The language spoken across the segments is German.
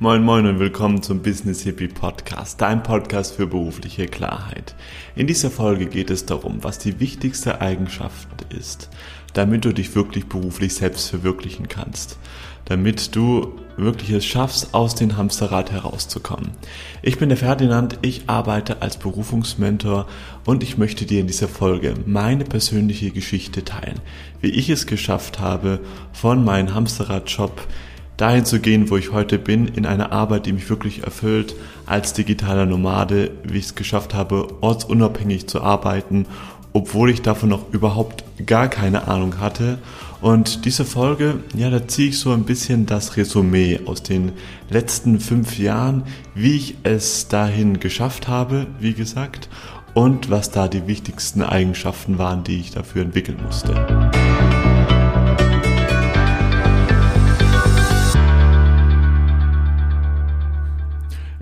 Moin Moin und willkommen zum Business Hippie Podcast, dein Podcast für berufliche Klarheit. In dieser Folge geht es darum, was die wichtigste Eigenschaft ist, damit du dich wirklich beruflich selbst verwirklichen kannst, damit du wirklich es schaffst, aus dem Hamsterrad herauszukommen. Ich bin der Ferdinand, ich arbeite als Berufungsmentor und ich möchte dir in dieser Folge meine persönliche Geschichte teilen, wie ich es geschafft habe, von meinem Hamsterrad-Job dahin zu gehen, wo ich heute bin, in eine Arbeit, die mich wirklich erfüllt, als digitaler Nomade, wie ich es geschafft habe, ortsunabhängig zu arbeiten, obwohl ich davon noch überhaupt gar keine Ahnung hatte. Und diese Folge, ja, da ziehe ich so ein bisschen das Resümee aus den letzten fünf Jahren, wie ich es dahin geschafft habe, wie gesagt, und was da die wichtigsten Eigenschaften waren, die ich dafür entwickeln musste.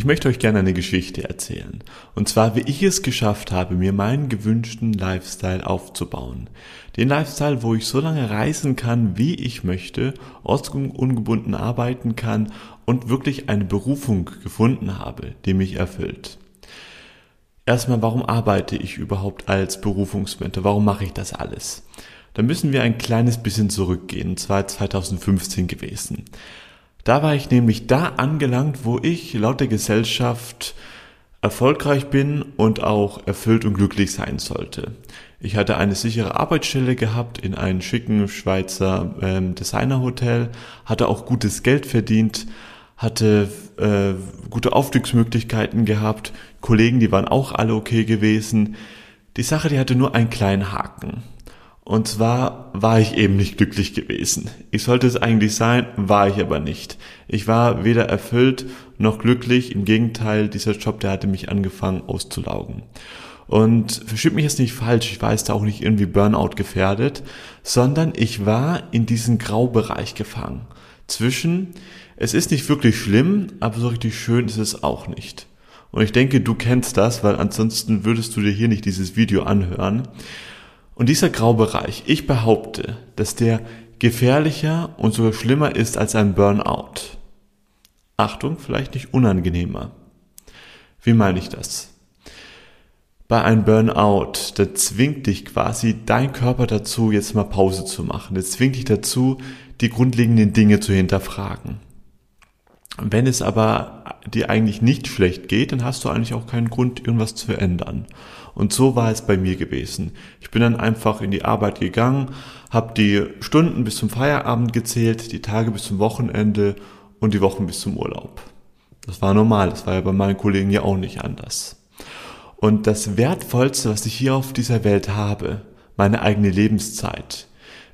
Ich möchte euch gerne eine Geschichte erzählen. Und zwar, wie ich es geschafft habe, mir meinen gewünschten Lifestyle aufzubauen. Den Lifestyle, wo ich so lange reisen kann, wie ich möchte, ortsungebunden arbeiten kann und wirklich eine Berufung gefunden habe, die mich erfüllt. Erstmal, warum arbeite ich überhaupt als Berufungsmentor? Warum mache ich das alles? Da müssen wir ein kleines bisschen zurückgehen, und zwar 2015 gewesen. Da war ich nämlich da angelangt, wo ich laut der Gesellschaft erfolgreich bin und auch erfüllt und glücklich sein sollte. Ich hatte eine sichere Arbeitsstelle gehabt in einem schicken Schweizer ähm, Designerhotel, hatte auch gutes Geld verdient, hatte äh, gute Aufstiegsmöglichkeiten gehabt, Kollegen, die waren auch alle okay gewesen. Die Sache, die hatte nur einen kleinen Haken. Und zwar war ich eben nicht glücklich gewesen. Ich sollte es eigentlich sein, war ich aber nicht. Ich war weder erfüllt noch glücklich. Im Gegenteil, dieser Job, der hatte mich angefangen auszulaugen. Und versteht mich jetzt nicht falsch, ich war jetzt da auch nicht irgendwie Burnout gefährdet, sondern ich war in diesen Graubereich gefangen. Zwischen, es ist nicht wirklich schlimm, aber so richtig schön ist es auch nicht. Und ich denke, du kennst das, weil ansonsten würdest du dir hier nicht dieses Video anhören. Und dieser Graubereich, ich behaupte, dass der gefährlicher und sogar schlimmer ist als ein Burnout. Achtung, vielleicht nicht unangenehmer. Wie meine ich das? Bei einem Burnout, da zwingt dich quasi dein Körper dazu, jetzt mal Pause zu machen. Das zwingt dich dazu, die grundlegenden Dinge zu hinterfragen. Wenn es aber dir eigentlich nicht schlecht geht, dann hast du eigentlich auch keinen Grund, irgendwas zu ändern. Und so war es bei mir gewesen. Ich bin dann einfach in die Arbeit gegangen, habe die Stunden bis zum Feierabend gezählt, die Tage bis zum Wochenende und die Wochen bis zum Urlaub. Das war normal, das war ja bei meinen Kollegen ja auch nicht anders. Und das Wertvollste, was ich hier auf dieser Welt habe, meine eigene Lebenszeit,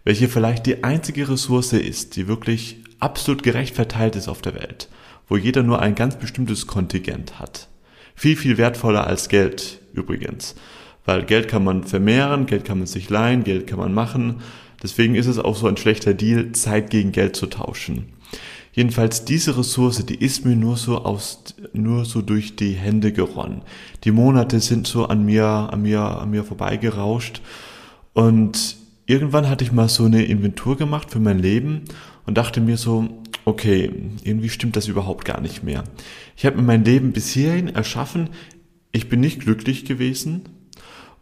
welche vielleicht die einzige Ressource ist, die wirklich absolut gerecht verteilt ist auf der Welt, wo jeder nur ein ganz bestimmtes Kontingent hat. Viel, viel wertvoller als Geld übrigens. Weil Geld kann man vermehren, Geld kann man sich leihen, Geld kann man machen. Deswegen ist es auch so ein schlechter Deal, Zeit gegen Geld zu tauschen. Jedenfalls diese Ressource, die ist mir nur so aus, nur so durch die Hände geronnen. Die Monate sind so an mir, an mir, an mir vorbeigerauscht. Und irgendwann hatte ich mal so eine Inventur gemacht für mein Leben und dachte mir so, okay, irgendwie stimmt das überhaupt gar nicht mehr. Ich habe mir mein Leben bis hierhin erschaffen, ich bin nicht glücklich gewesen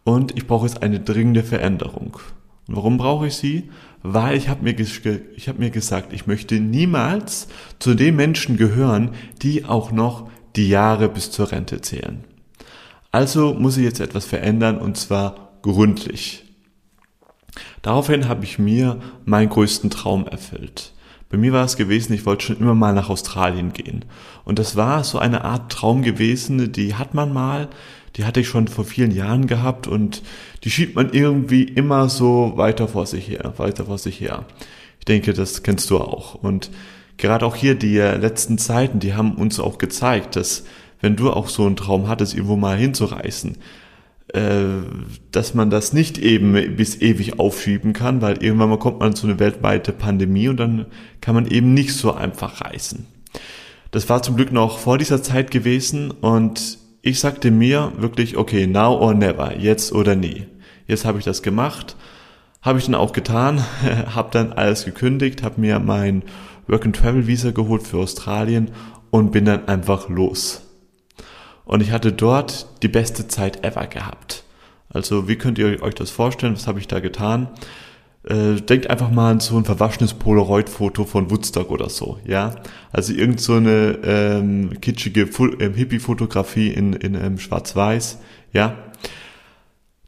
und ich brauche jetzt eine dringende Veränderung. Und warum brauche ich sie? Weil ich habe mir, ich hab mir gesagt, ich möchte niemals zu den Menschen gehören, die auch noch die Jahre bis zur Rente zählen. Also muss ich jetzt etwas verändern und zwar gründlich. Daraufhin habe ich mir meinen größten Traum erfüllt. Bei mir war es gewesen, ich wollte schon immer mal nach Australien gehen. Und das war so eine Art Traum gewesen, die hat man mal, die hatte ich schon vor vielen Jahren gehabt und die schiebt man irgendwie immer so weiter vor sich her, weiter vor sich her. Ich denke, das kennst du auch. Und gerade auch hier die letzten Zeiten, die haben uns auch gezeigt, dass wenn du auch so einen Traum hattest, irgendwo mal hinzureisen, äh, dass man das nicht eben bis ewig aufschieben kann, weil irgendwann mal kommt man zu einer weltweite Pandemie und dann kann man eben nicht so einfach reisen. Das war zum Glück noch vor dieser Zeit gewesen und ich sagte mir wirklich, okay, now or never, jetzt oder nie. Jetzt habe ich das gemacht, habe ich dann auch getan, habe dann alles gekündigt, habe mir mein Work and Travel Visa geholt für Australien und bin dann einfach los. Und ich hatte dort die beste Zeit ever gehabt. Also wie könnt ihr euch das vorstellen? Was habe ich da getan? Äh, denkt einfach mal an so ein verwaschenes Polaroid-Foto von Woodstock oder so, ja. Also irgend so eine ähm, kitschige ähm, Hippie-Fotografie in, in ähm, Schwarz-Weiß, ja.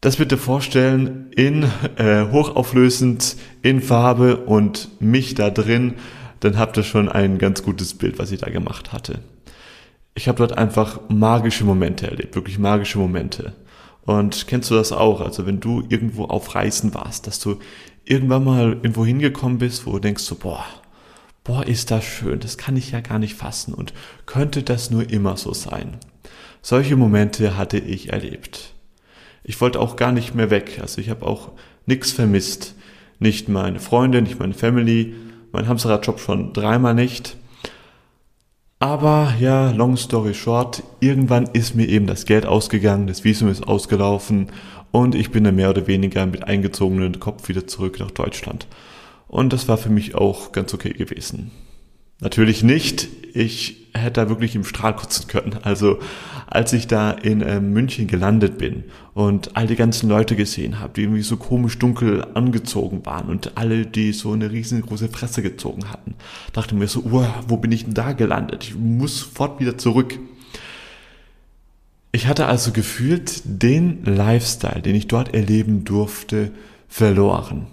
Das bitte vorstellen in äh, hochauflösend, in Farbe und mich da drin, dann habt ihr schon ein ganz gutes Bild, was ich da gemacht hatte. Ich habe dort einfach magische Momente erlebt, wirklich magische Momente. Und kennst du das auch? Also wenn du irgendwo auf Reisen warst, dass du irgendwann mal irgendwo hingekommen bist, wo du denkst so, boah, boah, ist das schön, das kann ich ja gar nicht fassen und könnte das nur immer so sein. Solche Momente hatte ich erlebt. Ich wollte auch gar nicht mehr weg, also ich habe auch nichts vermisst. Nicht meine Freunde, nicht meine Family, mein Hamsterradjob schon dreimal nicht. Aber ja, long story short, irgendwann ist mir eben das Geld ausgegangen, das Visum ist ausgelaufen und ich bin dann mehr oder weniger mit eingezogenem Kopf wieder zurück nach Deutschland. Und das war für mich auch ganz okay gewesen. Natürlich nicht. Ich hätte da wirklich im Strahl kotzen können. Also als ich da in äh, München gelandet bin und all die ganzen Leute gesehen habe, die irgendwie so komisch dunkel angezogen waren und alle, die so eine riesengroße Fresse gezogen hatten, dachte mir so, uh, wo bin ich denn da gelandet? Ich muss sofort wieder zurück. Ich hatte also gefühlt den Lifestyle, den ich dort erleben durfte, verloren.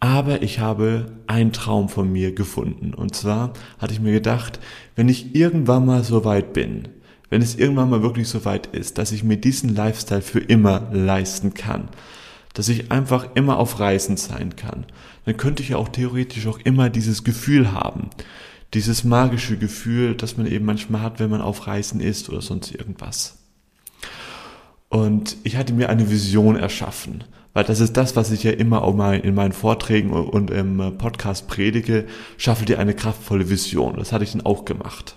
Aber ich habe einen Traum von mir gefunden. Und zwar hatte ich mir gedacht, wenn ich irgendwann mal so weit bin, wenn es irgendwann mal wirklich so weit ist, dass ich mir diesen Lifestyle für immer leisten kann, dass ich einfach immer auf Reisen sein kann, dann könnte ich ja auch theoretisch auch immer dieses Gefühl haben. Dieses magische Gefühl, das man eben manchmal hat, wenn man auf Reisen ist oder sonst irgendwas. Und ich hatte mir eine Vision erschaffen, weil das ist das, was ich ja immer auch mal in meinen Vorträgen und im Podcast predige, schaffe dir eine kraftvolle Vision. Das hatte ich dann auch gemacht.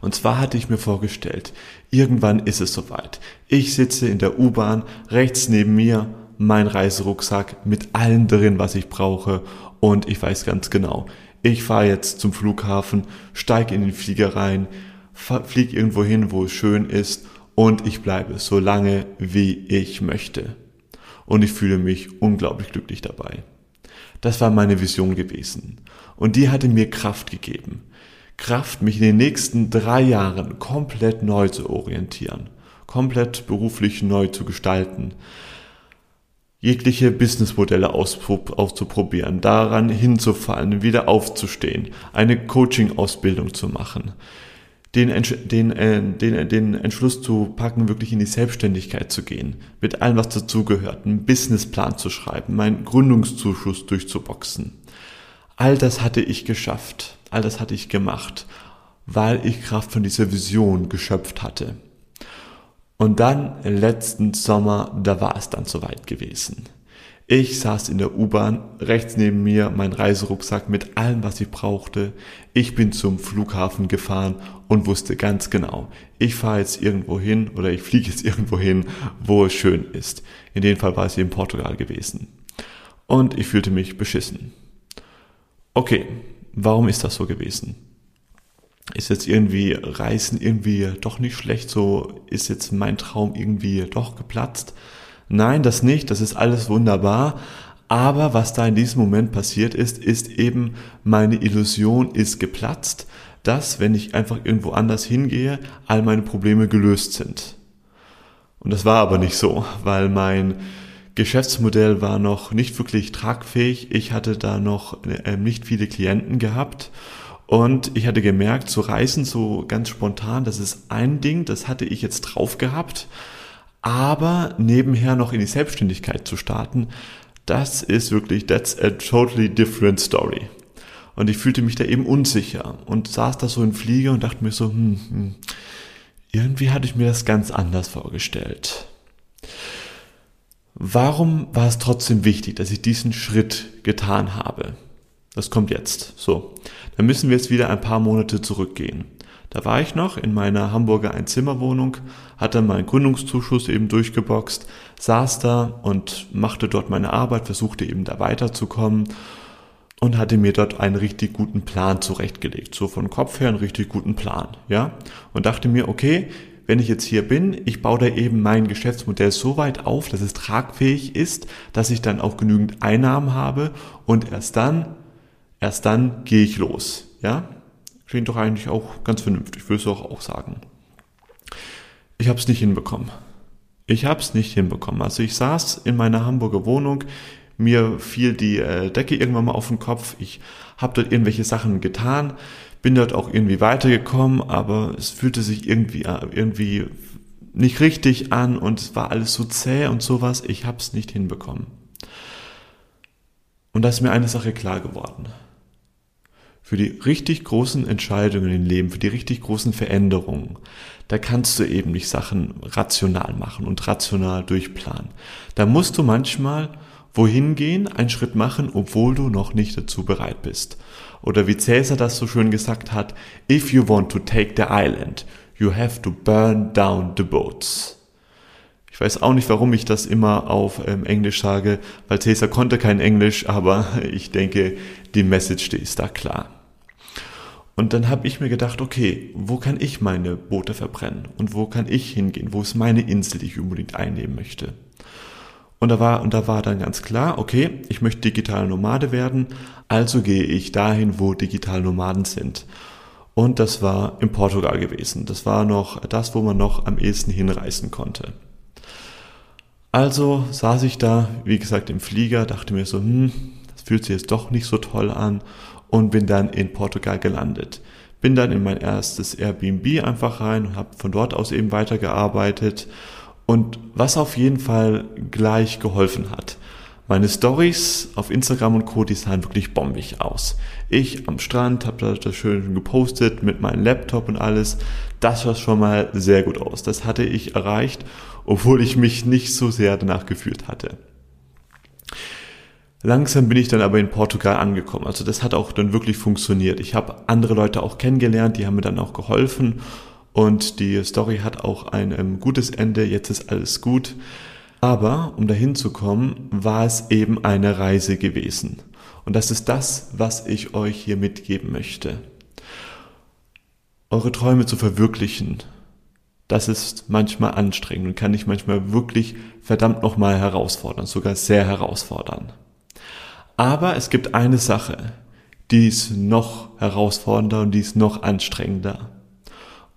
Und zwar hatte ich mir vorgestellt, irgendwann ist es soweit. Ich sitze in der U-Bahn, rechts neben mir mein Reiserucksack mit allem drin, was ich brauche und ich weiß ganz genau, ich fahre jetzt zum Flughafen, steige in den Flieger rein, fliege irgendwo hin, wo es schön ist und ich bleibe so lange, wie ich möchte. Und ich fühle mich unglaublich glücklich dabei. Das war meine Vision gewesen. Und die hatte mir Kraft gegeben. Kraft, mich in den nächsten drei Jahren komplett neu zu orientieren, komplett beruflich neu zu gestalten, jegliche Businessmodelle auszuprobieren, daran hinzufallen, wieder aufzustehen, eine Coaching-Ausbildung zu machen, den, den, äh, den, den Entschluss zu packen, wirklich in die Selbstständigkeit zu gehen, mit allem, was dazugehört, einen Businessplan zu schreiben, meinen Gründungszuschuss durchzuboxen. All das hatte ich geschafft, all das hatte ich gemacht, weil ich Kraft von dieser Vision geschöpft hatte. Und dann letzten Sommer, da war es dann soweit gewesen. Ich saß in der U-Bahn, rechts neben mir mein Reiserucksack mit allem, was ich brauchte. Ich bin zum Flughafen gefahren und wusste ganz genau, ich fahre jetzt irgendwo hin oder ich fliege jetzt irgendwo hin, wo es schön ist. In dem Fall war es in Portugal gewesen. Und ich fühlte mich beschissen. Okay, warum ist das so gewesen? Ist jetzt irgendwie Reisen irgendwie doch nicht schlecht, so ist jetzt mein Traum irgendwie doch geplatzt? Nein, das nicht, das ist alles wunderbar. Aber was da in diesem Moment passiert ist, ist eben, meine Illusion ist geplatzt, dass, wenn ich einfach irgendwo anders hingehe, all meine Probleme gelöst sind. Und das war aber nicht so, weil mein Geschäftsmodell war noch nicht wirklich tragfähig. Ich hatte da noch äh, nicht viele Klienten gehabt. Und ich hatte gemerkt, zu reisen so ganz spontan, das ist ein Ding, das hatte ich jetzt drauf gehabt aber nebenher noch in die Selbstständigkeit zu starten, das ist wirklich, that's a totally different story. Und ich fühlte mich da eben unsicher und saß da so im Flieger und dachte mir so, hm, hm, irgendwie hatte ich mir das ganz anders vorgestellt. Warum war es trotzdem wichtig, dass ich diesen Schritt getan habe? Das kommt jetzt. So. Dann müssen wir jetzt wieder ein paar Monate zurückgehen. Da war ich noch in meiner Hamburger Einzimmerwohnung, hatte meinen Gründungszuschuss eben durchgeboxt, saß da und machte dort meine Arbeit, versuchte eben da weiterzukommen. Und hatte mir dort einen richtig guten Plan zurechtgelegt. So von Kopf her einen richtig guten Plan, ja. Und dachte mir, okay, wenn ich jetzt hier bin, ich baue da eben mein Geschäftsmodell so weit auf, dass es tragfähig ist, dass ich dann auch genügend Einnahmen habe und erst dann, erst dann gehe ich los, ja. Klingt doch eigentlich auch ganz vernünftig, würde ich auch, auch sagen. Ich habe es nicht hinbekommen. Ich habe es nicht hinbekommen. Also ich saß in meiner Hamburger Wohnung, mir fiel die äh, Decke irgendwann mal auf den Kopf. Ich habe dort irgendwelche Sachen getan, bin dort auch irgendwie weitergekommen, aber es fühlte sich irgendwie äh, irgendwie nicht richtig an und es war alles so zäh und sowas. Ich habe es nicht hinbekommen. Und da ist mir eine Sache klar geworden. Für die richtig großen Entscheidungen im Leben, für die richtig großen Veränderungen, da kannst du eben nicht Sachen rational machen und rational durchplanen. Da musst du manchmal wohin gehen, einen Schritt machen, obwohl du noch nicht dazu bereit bist. Oder wie Cäsar das so schön gesagt hat, if you want to take the island, you have to burn down the boats. Ich weiß auch nicht, warum ich das immer auf ähm, Englisch sage, weil Cäsar konnte kein Englisch, aber ich denke, die Message die ist da klar. Und dann habe ich mir gedacht, okay, wo kann ich meine Boote verbrennen? Und wo kann ich hingehen? Wo ist meine Insel, die ich unbedingt einnehmen möchte? Und da war, und da war dann ganz klar, okay, ich möchte digital Nomade werden, also gehe ich dahin, wo digital Nomaden sind. Und das war in Portugal gewesen. Das war noch das, wo man noch am ehesten hinreisen konnte. Also saß ich da, wie gesagt, im Flieger, dachte mir so, hm, das fühlt sich jetzt doch nicht so toll an und bin dann in Portugal gelandet. Bin dann in mein erstes Airbnb einfach rein und habe von dort aus eben weitergearbeitet und was auf jeden Fall gleich geholfen hat, meine Stories auf Instagram und Co. die sahen wirklich bombig aus. Ich am Strand habe das schön gepostet mit meinem Laptop und alles. Das sah schon mal sehr gut aus. Das hatte ich erreicht, obwohl ich mich nicht so sehr danach gefühlt hatte. Langsam bin ich dann aber in Portugal angekommen. Also das hat auch dann wirklich funktioniert. Ich habe andere Leute auch kennengelernt, die haben mir dann auch geholfen und die Story hat auch ein ähm, gutes Ende, jetzt ist alles gut. Aber um dahin zu kommen, war es eben eine Reise gewesen. Und das ist das, was ich euch hier mitgeben möchte. Eure Träume zu verwirklichen, das ist manchmal anstrengend und kann dich manchmal wirklich verdammt nochmal herausfordern, sogar sehr herausfordern. Aber es gibt eine Sache, die ist noch herausfordernder und die ist noch anstrengender.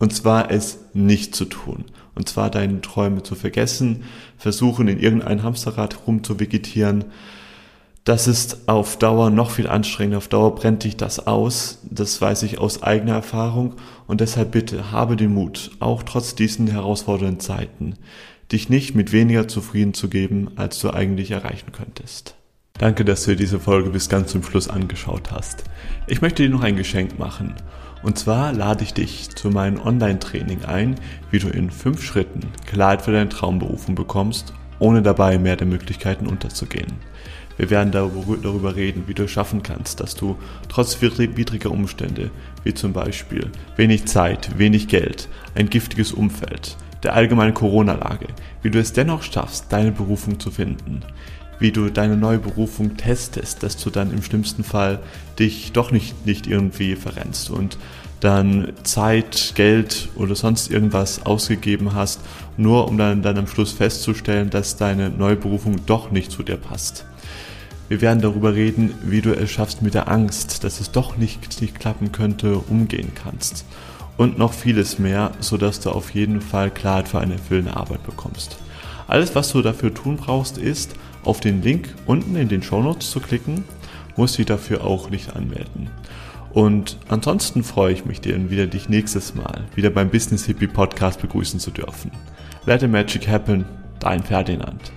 Und zwar es nicht zu tun. Und zwar deine Träume zu vergessen, versuchen in irgendein Hamsterrad rumzuvegetieren. Das ist auf Dauer noch viel anstrengender. Auf Dauer brennt dich das aus. Das weiß ich aus eigener Erfahrung. Und deshalb bitte habe den Mut, auch trotz diesen herausfordernden Zeiten, dich nicht mit weniger zufrieden zu geben, als du eigentlich erreichen könntest. Danke, dass du dir diese Folge bis ganz zum Schluss angeschaut hast. Ich möchte dir noch ein Geschenk machen. Und zwar lade ich dich zu meinem Online-Training ein, wie du in fünf Schritten Klarheit für deine Traumberufung bekommst, ohne dabei mehr der Möglichkeiten unterzugehen. Wir werden darüber reden, wie du es schaffen kannst, dass du trotz widriger Umstände, wie zum Beispiel wenig Zeit, wenig Geld, ein giftiges Umfeld, der allgemeinen Corona-Lage, wie du es dennoch schaffst, deine Berufung zu finden, wie du deine neue Berufung testest, dass du dann im schlimmsten Fall dich doch nicht, nicht irgendwie verrennst und dann Zeit, Geld oder sonst irgendwas ausgegeben hast, nur um dann, dann am Schluss festzustellen, dass deine neue Berufung doch nicht zu dir passt. Wir werden darüber reden, wie du es schaffst mit der Angst, dass es doch nicht, nicht klappen könnte, umgehen kannst. Und noch vieles mehr, sodass du auf jeden Fall Klarheit für eine erfüllende Arbeit bekommst. Alles, was du dafür tun brauchst, ist, auf den Link unten in den Show Notes zu klicken, muss sie dafür auch nicht anmelden. Und ansonsten freue ich mich, dir wieder dich nächstes Mal wieder beim Business Hippie Podcast begrüßen zu dürfen. Let the Magic Happen, dein Ferdinand.